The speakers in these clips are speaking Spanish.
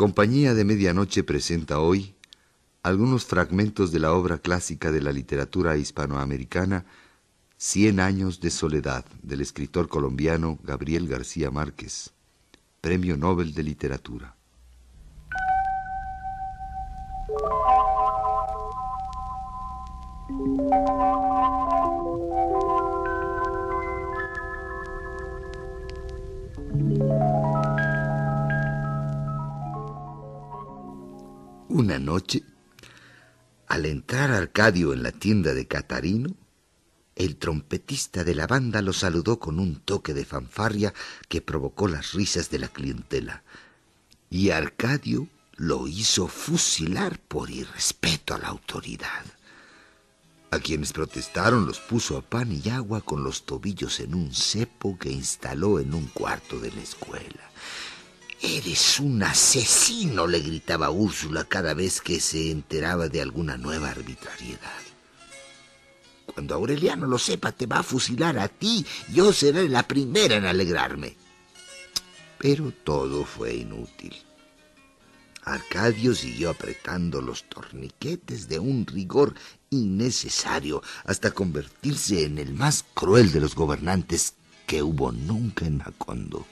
Compañía de Medianoche presenta hoy algunos fragmentos de la obra clásica de la literatura hispanoamericana Cien años de soledad del escritor colombiano Gabriel García Márquez, Premio Nobel de Literatura. Una noche, al entrar Arcadio en la tienda de Catarino, el trompetista de la banda lo saludó con un toque de fanfarria que provocó las risas de la clientela. Y Arcadio lo hizo fusilar por irrespeto a la autoridad. A quienes protestaron los puso a pan y agua con los tobillos en un cepo que instaló en un cuarto de la escuela. Eres un asesino, le gritaba Úrsula cada vez que se enteraba de alguna nueva arbitrariedad. Cuando Aureliano lo sepa, te va a fusilar a ti. Yo seré la primera en alegrarme. Pero todo fue inútil. Arcadio siguió apretando los torniquetes de un rigor innecesario hasta convertirse en el más cruel de los gobernantes que hubo nunca en Macondo.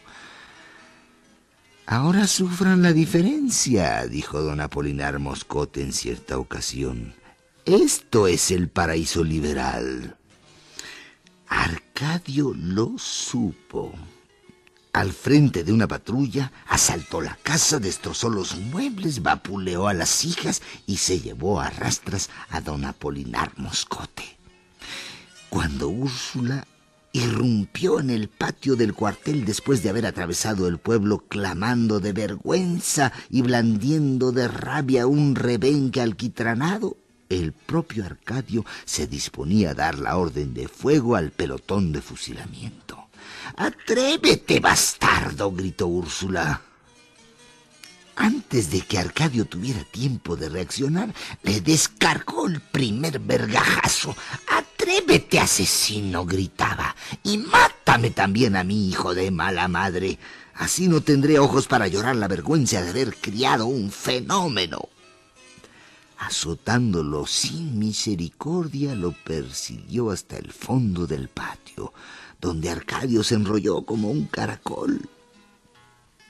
Ahora sufran la diferencia, dijo don Apolinar Moscote en cierta ocasión. Esto es el paraíso liberal. Arcadio lo supo. Al frente de una patrulla, asaltó la casa, destrozó los muebles, vapuleó a las hijas y se llevó a rastras a don Apolinar Moscote. Cuando Úrsula irrumpió en el patio del cuartel después de haber atravesado el pueblo clamando de vergüenza y blandiendo de rabia un rebenque alquitranado, el propio Arcadio se disponía a dar la orden de fuego al pelotón de fusilamiento. Atrévete, bastardo, gritó Úrsula. Antes de que Arcadio tuviera tiempo de reaccionar, le descargó el primer vergajazo. Atrévete, asesino, gritaba, y mátame también a mi hijo de mala madre. Así no tendré ojos para llorar la vergüenza de haber criado un fenómeno azotándolo sin misericordia, lo persiguió hasta el fondo del patio, donde Arcadio se enrolló como un caracol.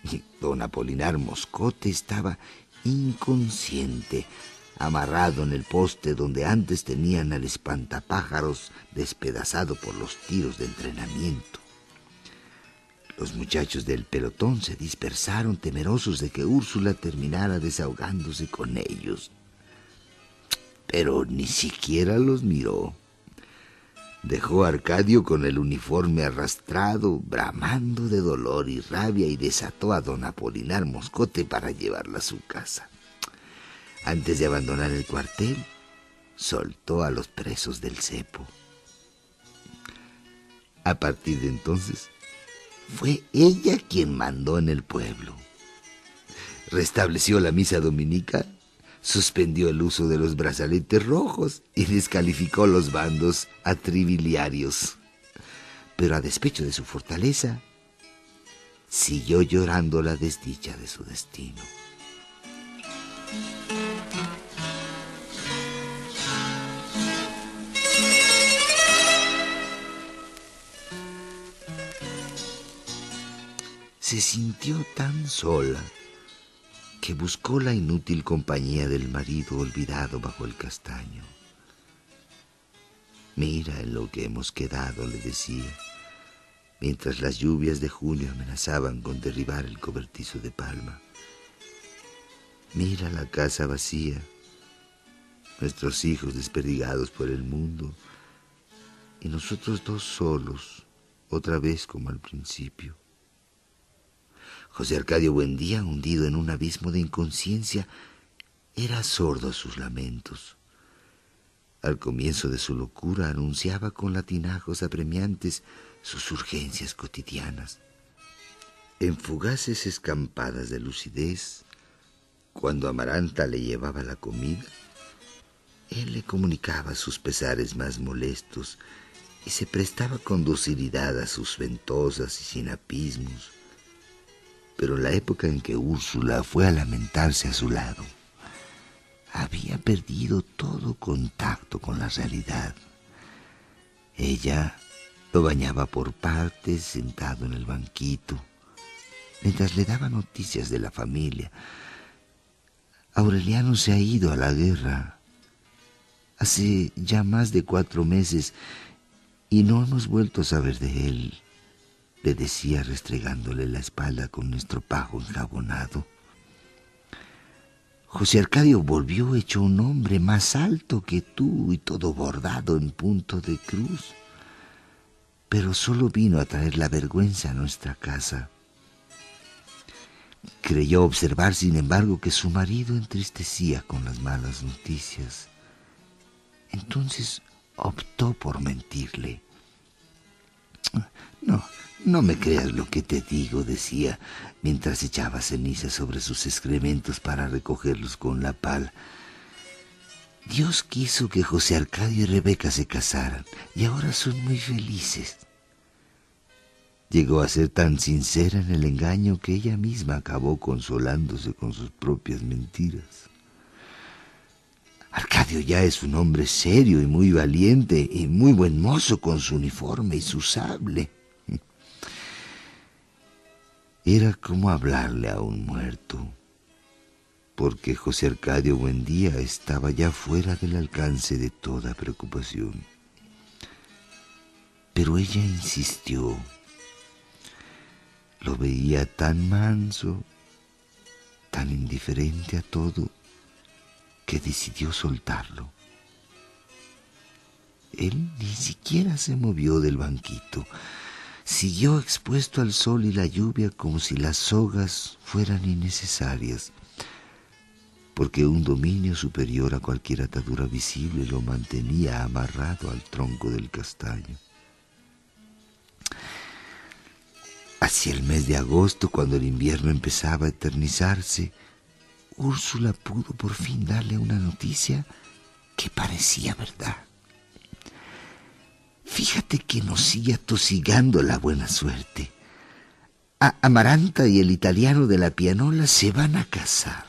Don Apolinar Moscote estaba inconsciente, amarrado en el poste donde antes tenían al espantapájaros despedazado por los tiros de entrenamiento. Los muchachos del pelotón se dispersaron temerosos de que Úrsula terminara desahogándose con ellos pero ni siquiera los miró. Dejó a Arcadio con el uniforme arrastrado, bramando de dolor y rabia, y desató a don Apolinar Moscote para llevarla a su casa. Antes de abandonar el cuartel, soltó a los presos del cepo. A partir de entonces, fue ella quien mandó en el pueblo. Restableció la misa dominica suspendió el uso de los brazaletes rojos y descalificó los bandos atrabiliarios. Pero a despecho de su fortaleza, siguió llorando la desdicha de su destino. Se sintió tan sola que buscó la inútil compañía del marido olvidado bajo el castaño. Mira en lo que hemos quedado, le decía, mientras las lluvias de junio amenazaban con derribar el cobertizo de palma. Mira la casa vacía, nuestros hijos desperdigados por el mundo y nosotros dos solos, otra vez como al principio. José Arcadio Buendía, hundido en un abismo de inconsciencia, era sordo a sus lamentos. Al comienzo de su locura anunciaba con latinajos apremiantes sus urgencias cotidianas. En fugaces escampadas de lucidez, cuando Amaranta le llevaba la comida, él le comunicaba sus pesares más molestos y se prestaba con docilidad a sus ventosas y sinapismos Pero en la época en que Úrsula fue a lamentarse a su lado, había perdido todo contacto con la realidad. Ella lo bañaba por partes sentado en el banquito, mientras le daba noticias de la familia. Aureliano se ha ido a la guerra hace ya más de cuatro meses y no hemos vuelto a saber de él, le decía restregándole la espalda con nuestro pajo enjabonado. José Arcadio volvió hecho un hombre más alto que tú y todo bordado en punto de cruz, pero solo vino a traer la vergüenza a nuestra casa. Creyó observar, sin embargo, que su marido entristecía con las malas noticias. Entonces optó por mentirle. No, no me creas lo que te digo, decía, mientras echaba ceniza sobre sus excrementos para recogerlos con la pala. Dios quiso que José Arcadio y Rebeca se casaran y ahora son muy felices. Llegó a ser tan sincera en el engaño que ella misma acabó consolándose con sus propias mentiras. Arcadio ya es un hombre serio y muy valiente y muy buen mozo con su uniforme y su sable. Era como hablarle a un muerto, porque José Arcadio Buendía estaba ya fuera del alcance de toda preocupación. Pero ella insistió lo veía tan manso, tan indiferente a todo, que decidió soltarlo. Él ni siquiera se movió del banquito. Siguió expuesto al sol y la lluvia como si las sogas fueran innecesarias, porque un dominio superior a cualquier atadura visible lo mantenía amarrado al tronco del castaño. Hacia el mes de agosto, cuando el invierno empezaba a eternizarse, Úrsula pudo por fin darle una noticia que parecía verdad. Fíjate que nos sigue atosigando la buena suerte. Amaranta y el italiano de la pianola se van a casar.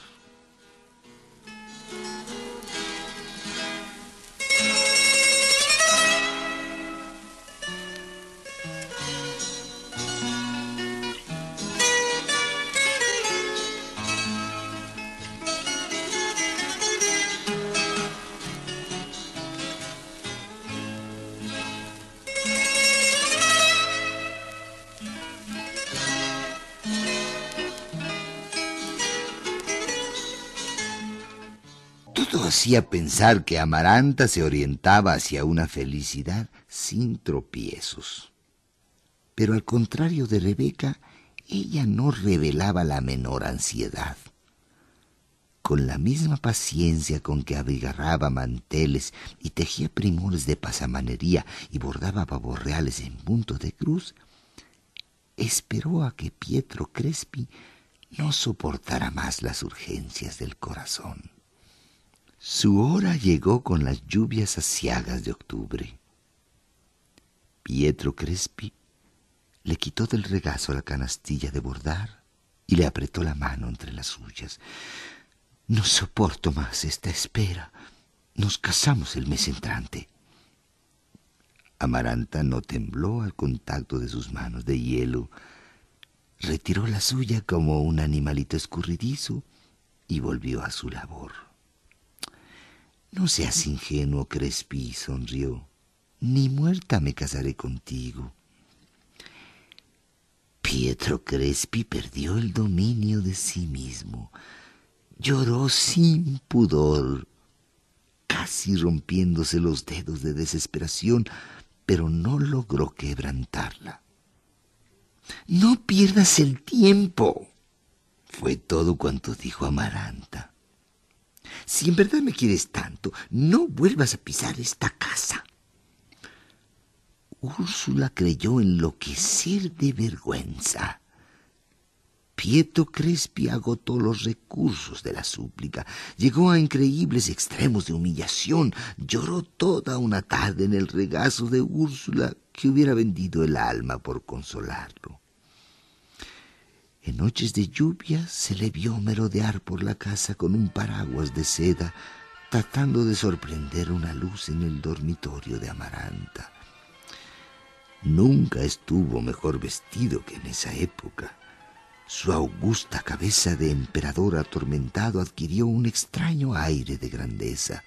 Hacía pensar que Amaranta se orientaba hacia una felicidad sin tropiezos. Pero al contrario de Rebeca, ella no revelaba la menor ansiedad. Con la misma paciencia con que abigarraba manteles y tejía primores de pasamanería y bordaba pavos reales en punto de cruz, esperó a que Pietro Crespi no soportara más las urgencias del corazón. Su hora llegó con las lluvias asiagas de octubre. Pietro Crespi le quitó del regazo la canastilla de bordar y le apretó la mano entre las suyas. No soporto más esta espera. Nos casamos el mes entrante. Amaranta no tembló al contacto de sus manos de hielo. Retiró la suya como un animalito escurridizo y volvió a su labor. No seas ingenuo, Crespi, sonrió. Ni muerta me casaré contigo. Pietro Crespi perdió el dominio de sí mismo. Lloró sin pudor, casi rompiéndose los dedos de desesperación, pero no logró quebrantarla. No pierdas el tiempo, fue todo cuanto dijo Amaranta. Si en verdad me quieres tanto, no vuelvas a pisar esta casa. Úrsula creyó enloquecer de vergüenza. Pietro Crespi agotó los recursos de la súplica, llegó a increíbles extremos de humillación, lloró toda una tarde en el regazo de Úrsula, que hubiera vendido el alma por consolarlo. En noches de lluvia se le vio merodear por la casa con un paraguas de seda, tratando de sorprender una luz en el dormitorio de Amaranta. Nunca estuvo mejor vestido que en esa época. Su augusta cabeza de emperador atormentado adquirió un extraño aire de grandeza.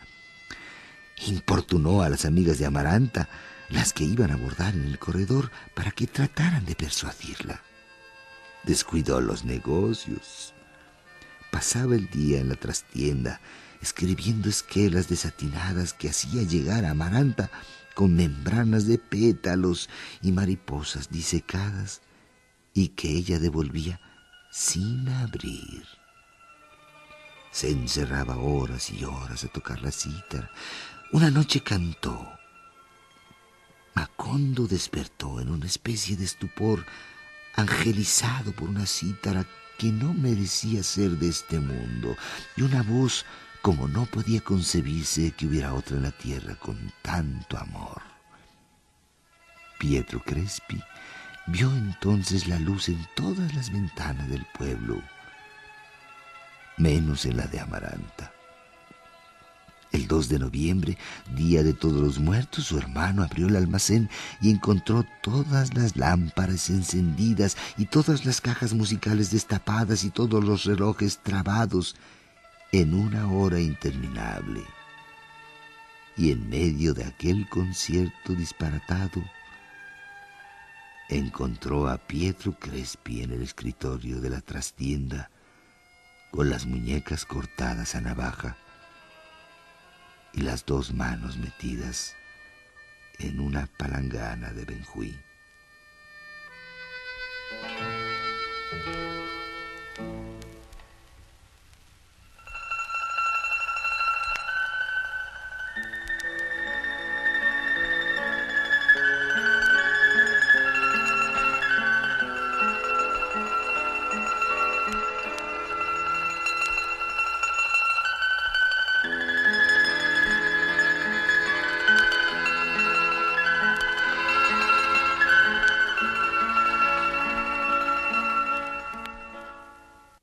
Importunó a las amigas de Amaranta, las que iban a abordar en el corredor, para que trataran de persuadirla. Descuidó los negocios. Pasaba el día en la trastienda, escribiendo esquelas desatinadas que hacía llegar a Amaranta con membranas de pétalos y mariposas disecadas y que ella devolvía sin abrir. Se encerraba horas y horas a tocar la cítara. Una noche cantó. Macondo despertó en una especie de estupor, angelizado por una cítara que no merecía ser de este mundo, y una voz como no podía concebirse que hubiera otra en la tierra con tanto amor. Pietro Crespi vio entonces la luz en todas las ventanas del pueblo, menos en la de Amaranta. El 2 de noviembre, día de todos los muertos, su hermano abrió el almacén y encontró todas las lámparas encendidas y todas las cajas musicales destapadas y todos los relojes trabados en una hora interminable. Y en medio de aquel concierto disparatado, encontró a Pietro Crespi en el escritorio de la trastienda con las muñecas cortadas a navaja y las dos manos metidas en una palangana de Benjuí.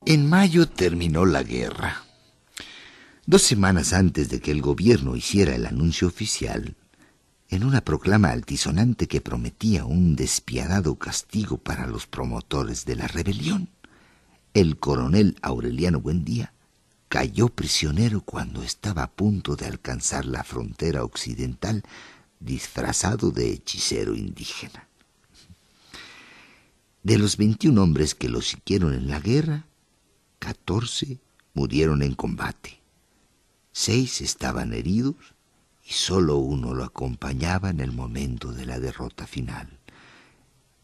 En mayo terminó la guerra. Dos semanas antes de que el gobierno hiciera el anuncio oficial, en una proclama altisonante que prometía un despiadado castigo para los promotores de la rebelión, el coronel Aureliano Buendía cayó prisionero cuando estaba a punto de alcanzar la frontera occidental disfrazado de hechicero indígena. De los veintiún hombres que lo siguieron en la guerra, Catorce murieron en combate. Seis estaban heridos y solo uno lo acompañaba en el momento de la derrota final,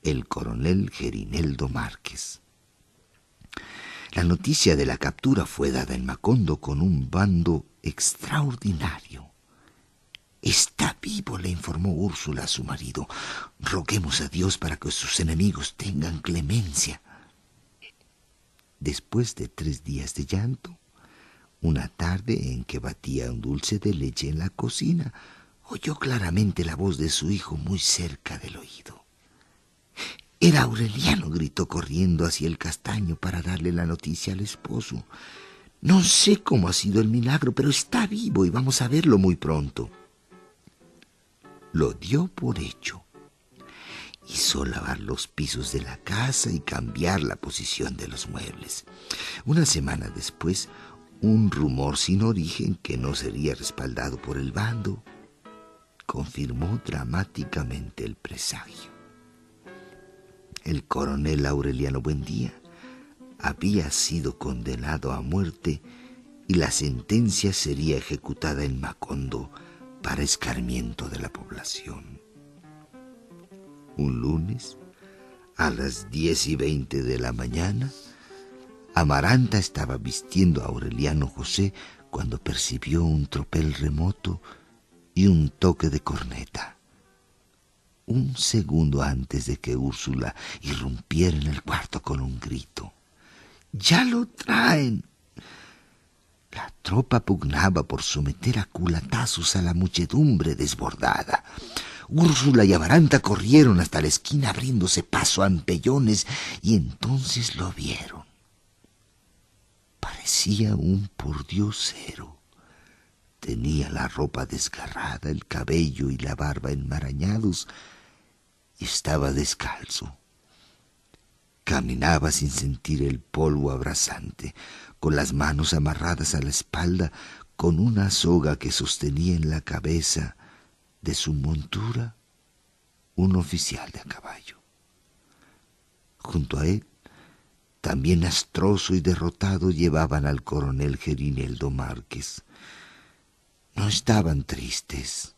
el coronel Gerineldo Márquez. La noticia de la captura fue dada en Macondo con un bando extraordinario. Está vivo, le informó Úrsula a su marido. Roguemos a Dios para que sus enemigos tengan clemencia. Después de tres días de llanto, una tarde en que batía un dulce de leche en la cocina, oyó claramente la voz de su hijo muy cerca del oído. Era Aureliano, gritó corriendo hacia el castaño para darle la noticia al esposo. No sé cómo ha sido el milagro, pero está vivo y vamos a verlo muy pronto. Lo dio por hecho hizo lavar los pisos de la casa y cambiar la posición de los muebles. Una semana después, un rumor sin origen que no sería respaldado por el bando confirmó dramáticamente el presagio. El coronel Aureliano Buendía había sido condenado a muerte y la sentencia sería ejecutada en Macondo para escarmiento de la población un lunes, a las diez y veinte de la mañana, Amaranta estaba vistiendo a Aureliano José cuando percibió un tropel remoto y un toque de corneta. Un segundo antes de que Úrsula irrumpiera en el cuarto con un grito. ¡Ya lo traen! La tropa pugnaba por someter a culatazos a la muchedumbre desbordada. Úrsula y Amaranta corrieron hasta la esquina abriéndose paso a empellones y entonces lo vieron. Parecía un pordiosero. Tenía la ropa desgarrada, el cabello y la barba enmarañados y estaba descalzo. Caminaba sin sentir el polvo abrasante, con las manos amarradas a la espalda, con una soga que sostenía en la cabeza de su montura un oficial de a caballo. Junto a él, también astroso y derrotado, llevaban al coronel Gerineldo Márquez. No estaban tristes,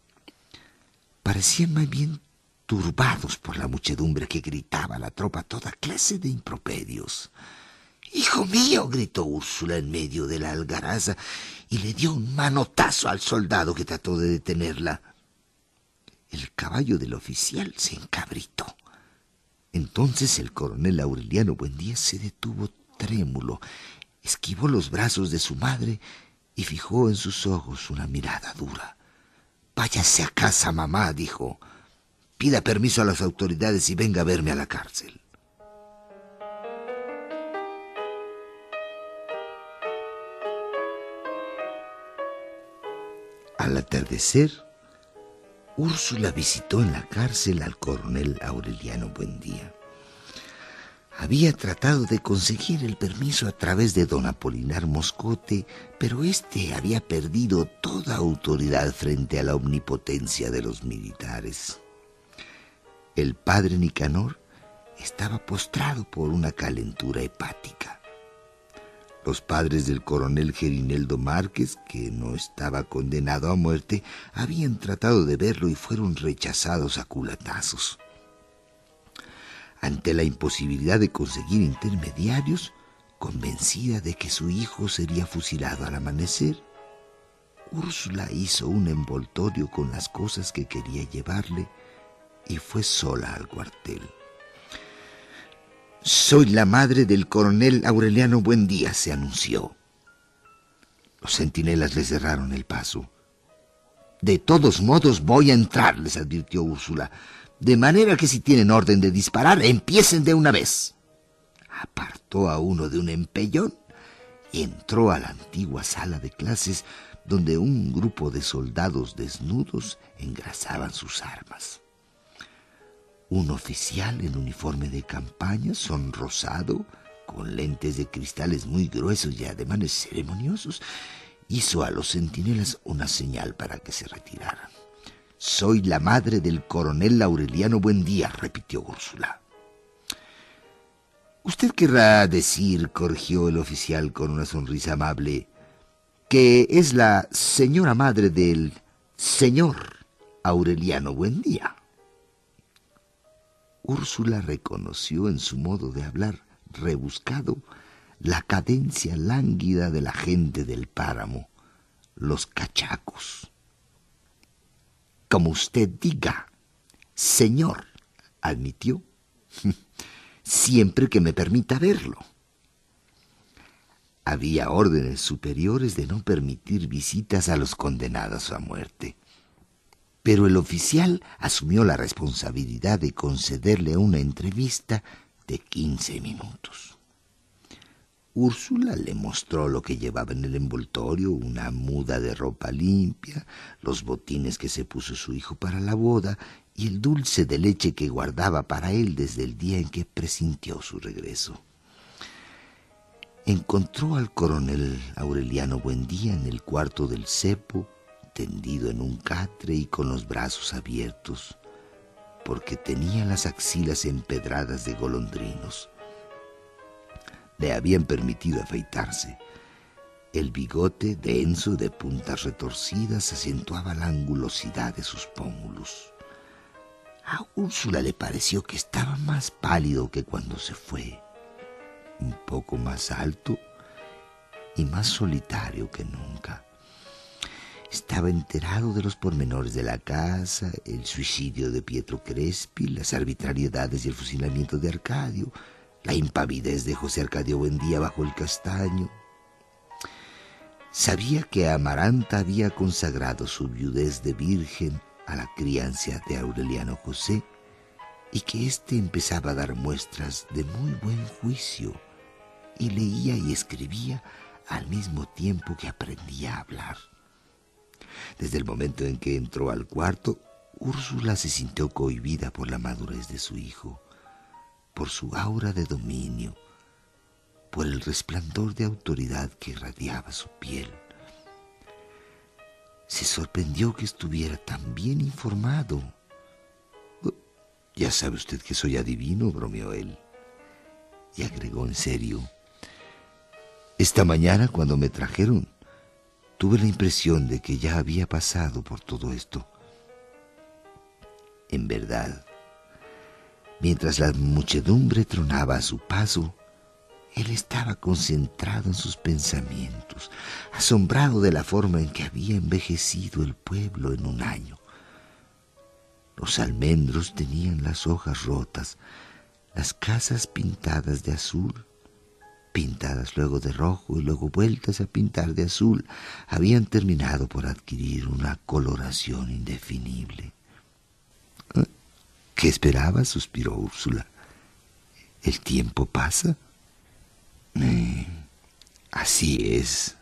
parecían más bien turbados por la muchedumbre que gritaba a la tropa toda clase de improperios. Hijo mío, gritó Úrsula en medio de la algaraza y le dio un manotazo al soldado que trató de detenerla. El caballo del oficial se encabritó. Entonces el coronel Aureliano Buendía se detuvo trémulo, esquivó los brazos de su madre y fijó en sus ojos una mirada dura. Váyase a casa, mamá, dijo pida permiso a las autoridades y venga a verme a la cárcel. Al atardecer, Úrsula visitó en la cárcel al coronel Aureliano Buendía. Había tratado de conseguir el permiso a través de don Apolinar Moscote, pero éste había perdido toda autoridad frente a la omnipotencia de los militares. El padre Nicanor estaba postrado por una calentura hepática. Los padres del coronel Gerineldo Márquez, que no estaba condenado a muerte, habían tratado de verlo y fueron rechazados a culatazos. Ante la imposibilidad de conseguir intermediarios, convencida de que su hijo sería fusilado al amanecer, Úrsula hizo un envoltorio con las cosas que quería llevarle y fue sola al cuartel. Soy la madre del coronel Aureliano Buendía, se anunció. Los centinelas le cerraron el paso. De todos modos voy a entrar, les advirtió Úrsula, de manera que si tienen orden de disparar, empiecen de una vez. Apartó a uno de un empellón y entró a la antigua sala de clases donde un grupo de soldados desnudos engrasaban sus armas. Un oficial en uniforme de campaña, sonrosado, con lentes de cristales muy gruesos y ademanes ceremoniosos, hizo a los centinelas una señal para que se retiraran. Soy la madre del coronel Aureliano Buendía, repitió Úrsula. Usted querrá decir, corrigió el oficial con una sonrisa amable, que es la señora madre del señor Aureliano Buendía. Úrsula reconoció en su modo de hablar rebuscado la cadencia lánguida de la gente del páramo, los cachacos. Como usted diga, señor, admitió, siempre que me permita verlo. Había órdenes superiores de no permitir visitas a los condenados a muerte pero el oficial asumió la responsabilidad de concederle una entrevista de quince minutos. Úrsula le mostró lo que llevaba en el envoltorio, una muda de ropa limpia, los botines que se puso su hijo para la boda y el dulce de leche que guardaba para él desde el día en que presintió su regreso. Encontró al coronel Aureliano Buendía en el cuarto del cepo, tendido en un catre y con los brazos abiertos, porque tenía las axilas empedradas de golondrinos. Le habían permitido afeitarse. El bigote denso de puntas retorcidas acentuaba la angulosidad de sus pómulos. A Úrsula le pareció que estaba más pálido que cuando se fue, un poco más alto y más solitario que nunca. Estaba enterado de los pormenores de la casa, el suicidio de Pietro Crespi, las arbitrariedades y el fusilamiento de Arcadio, la impavidez de José Arcadio Buendía bajo el castaño. Sabía que Amaranta había consagrado su viudez de virgen a la crianza de Aureliano José y que éste empezaba a dar muestras de muy buen juicio y leía y escribía al mismo tiempo que aprendía a hablar. Desde el momento en que entró al cuarto, Úrsula se sintió cohibida por la madurez de su hijo, por su aura de dominio, por el resplandor de autoridad que irradiaba su piel. Se sorprendió que estuviera tan bien informado. Ya sabe usted que soy adivino, bromeó él. Y agregó en serio, esta mañana cuando me trajeron, tuve la impresión de que ya había pasado por todo esto. En verdad, mientras la muchedumbre tronaba a su paso, él estaba concentrado en sus pensamientos, asombrado de la forma en que había envejecido el pueblo en un año. Los almendros tenían las hojas rotas, las casas pintadas de azul, pintadas luego de rojo y luego vueltas a pintar de azul, habían terminado por adquirir una coloración indefinible. ¿Eh? ¿Qué esperaba? suspiró Úrsula. ¿El tiempo pasa? Eh, así es,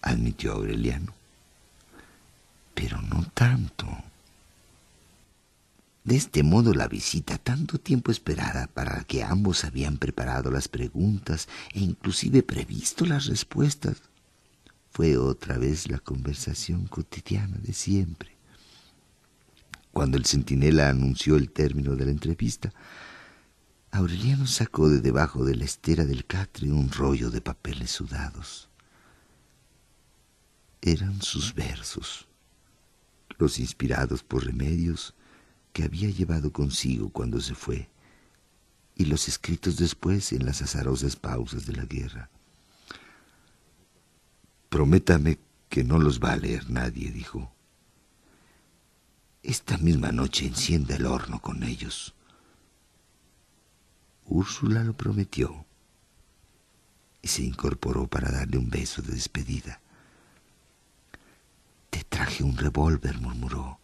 admitió Aureliano. Pero no tanto. De este modo la visita, tanto tiempo esperada, para que ambos habían preparado las preguntas e inclusive previsto las respuestas, fue otra vez la conversación cotidiana de siempre. Cuando el centinela anunció el término de la entrevista, Aureliano sacó de debajo de la estera del catre un rollo de papeles sudados. Eran sus versos, los inspirados por remedios que había llevado consigo cuando se fue, y los escritos después en las azarosas pausas de la guerra. Prométame que no los va a leer nadie, dijo. Esta misma noche encienda el horno con ellos. Úrsula lo prometió y se incorporó para darle un beso de despedida. Te traje un revólver, murmuró.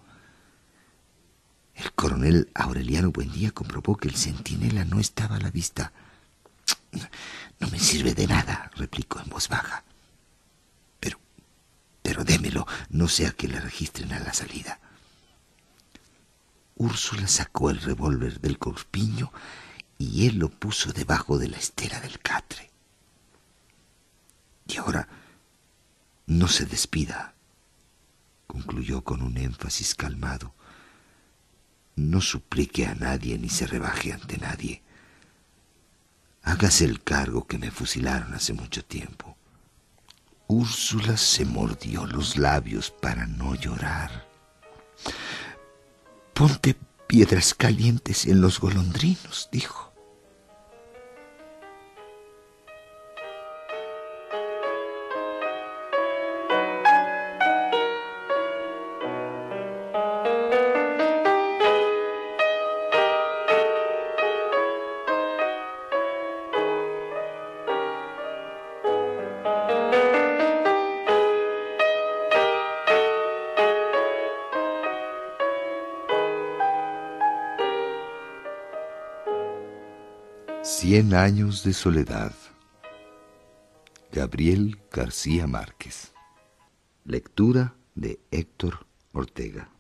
El coronel Aureliano Buendía comprobó que el centinela no estaba a la vista. No me sirve de nada, replicó en voz baja. Pero, pero démelo, no sea que le registren a la salida. Úrsula sacó el revólver del corpiño y él lo puso debajo de la estera del catre. Y ahora no se despida, concluyó con un énfasis calmado. No suplique a nadie ni se rebaje ante nadie. Hágase el cargo que me fusilaron hace mucho tiempo. Úrsula se mordió los labios para no llorar. Ponte piedras calientes en los golondrinos, dijo. Cien años de soledad. Gabriel García Márquez. Lectura de Héctor Ortega.